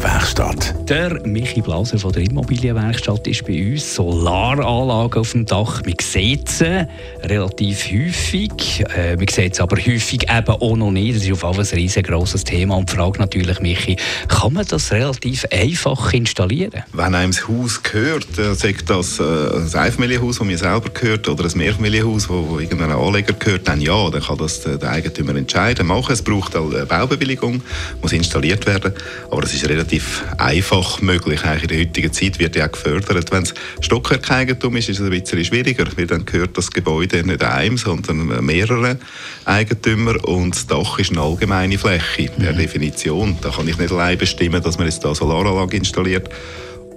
Immobilienwerkstatt. Der Michi Blaser von der Immobilienwerkstatt ist bei uns. Solaranlage auf dem Dach. Man sieht sie relativ häufig. Äh, man sieht sie aber häufig eben auch noch nicht. Das ist auf jeden Fall ein riesengroßes Thema. Und die Frage natürlich, Michi, kann man das relativ einfach installieren? Wenn einem das Haus gehört, äh, sagt das äh, ein Einfamilienhaus, das mir selber gehört, oder ein Mehrfamilienhaus, wo, wo irgendeinem Anleger gehört, dann ja, dann kann das der, der Eigentümer entscheiden, machen. Es braucht eine Baubewilligung, muss installiert werden. Aber es ist relativ einfach möglich. Eigentlich in der heutigen Zeit wird ja auch gefördert. Wenn es Stockwerkeigentum ist, ist es ein bisschen schwieriger, weil dann gehört das Gebäude nicht einem, sondern mehreren Eigentümern und das Dach ist eine allgemeine Fläche per mhm. Definition. Da kann ich nicht allein bestimmen, dass man jetzt da Solaranlage installiert.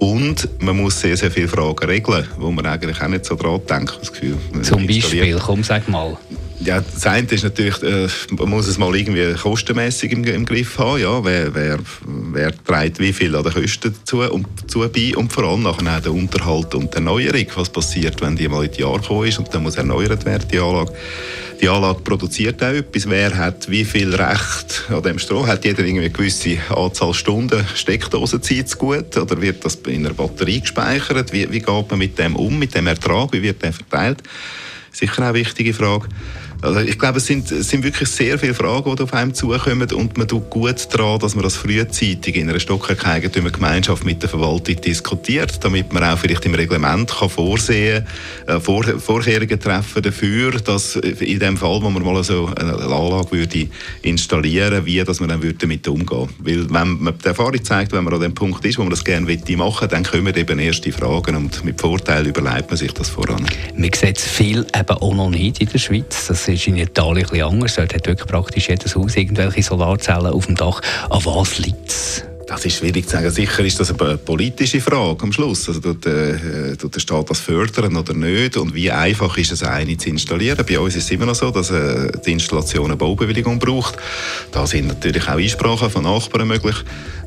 Und man muss sehr, sehr viele Fragen regeln, wo man eigentlich auch nicht so dran denkt. Das Gefühl, Zum Beispiel, komm, sag mal. Ja, das eine ist natürlich, äh, man muss es mal irgendwie kostenmäßig im, im Griff haben. Ja, wer, wer, wer trägt wie viel an den Kosten dazu und, dazu bei und vor allem nachher der Unterhalt und die Erneuerung. Was passiert, wenn die mal in die Jahre gekommen ist und dann muss erneuert werden, die Anlage. Die Anlage produziert auch etwas. Wer hat wie viel Recht an dem Strom? Hat jeder irgendwie eine gewisse Anzahl Stunden Steckdosenzeit zu gut? Oder wird das in einer Batterie gespeichert? Wie, wie geht man mit dem um, mit dem Ertrag? Wie wird der verteilt? Sicher auch eine wichtige Frage. Also ich glaube, es sind, es sind wirklich sehr viele Fragen, die auf einem zukommen und man tut gut daran, dass man das frühzeitig in einer Stockwerkeigentümergemeinschaft mit der Verwaltung diskutiert, damit man auch vielleicht im Reglement kann vorsehen äh, Vor Vorkehrungen treffen dafür, dass in dem Fall, wo man mal so eine Anlage würde installieren wie dass man dann würde damit umgehen würde. Weil wenn man die Erfahrung zeigt, wenn man an dem Punkt ist, wo man das gerne machen möchte, dann kommen eben erste Fragen und mit Vorteil überlegt man sich das voran. Man sieht viel eben auch noch nicht in der Schweiz. Das ist in Italien ein anders. Dort hat wirklich praktisch jedes Haus irgendwelche Solarzellen auf dem Dach. An was liegt es? Das ist schwierig zu sagen. Sicher ist das eine politische Frage am Schluss. Also tut, äh, tut der Staat das fördern oder nicht? Und wie einfach ist es, eine zu installieren? Bei uns ist es immer noch so, dass äh, die Installation eine Baubewilligung braucht. Da sind natürlich auch Einsprachen von Nachbarn möglich.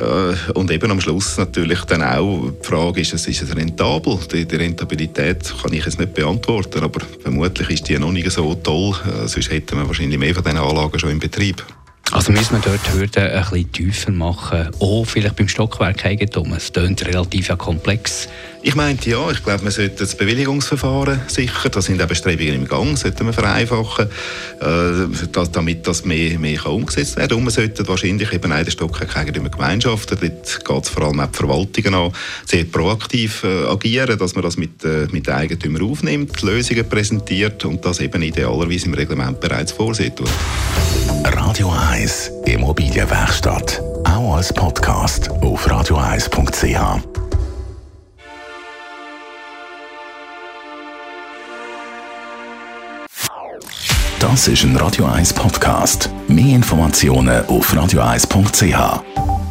Äh, und eben am Schluss natürlich dann auch die Frage, ist es, ist es rentabel? Die, die Rentabilität kann ich jetzt nicht beantworten, aber vermutlich ist die noch nicht so toll. Äh, sonst hätten wir wahrscheinlich mehr von diesen Anlagen schon im Betrieb. Also müssen wir dort Hürden ein bisschen tiefer machen, auch vielleicht beim Stockwerk Eigentum. Es klingt relativ ja komplex. Ich meinte ja, ich glaube, man sollte das Bewilligungsverfahren sicher, da sind auch Bestrebungen im Gang, sollten wir vereinfachen, äh, damit das mehr, mehr kann umgesetzt werden kann. Und man sollte wahrscheinlich eben auch den Stockwerk Gemeinschaften, dort geht es vor allem auch die Verwaltungen an, sehr proaktiv äh, agieren, dass man das mit, äh, mit den Eigentümern aufnimmt, Lösungen präsentiert und das eben idealerweise im Reglement bereits vorsieht. Radio 1 Immobilienwerkstatt, auch als Podcast auf radio1.ch. Das ist ein Radio 1 Podcast. Mehr Informationen auf radio1.ch.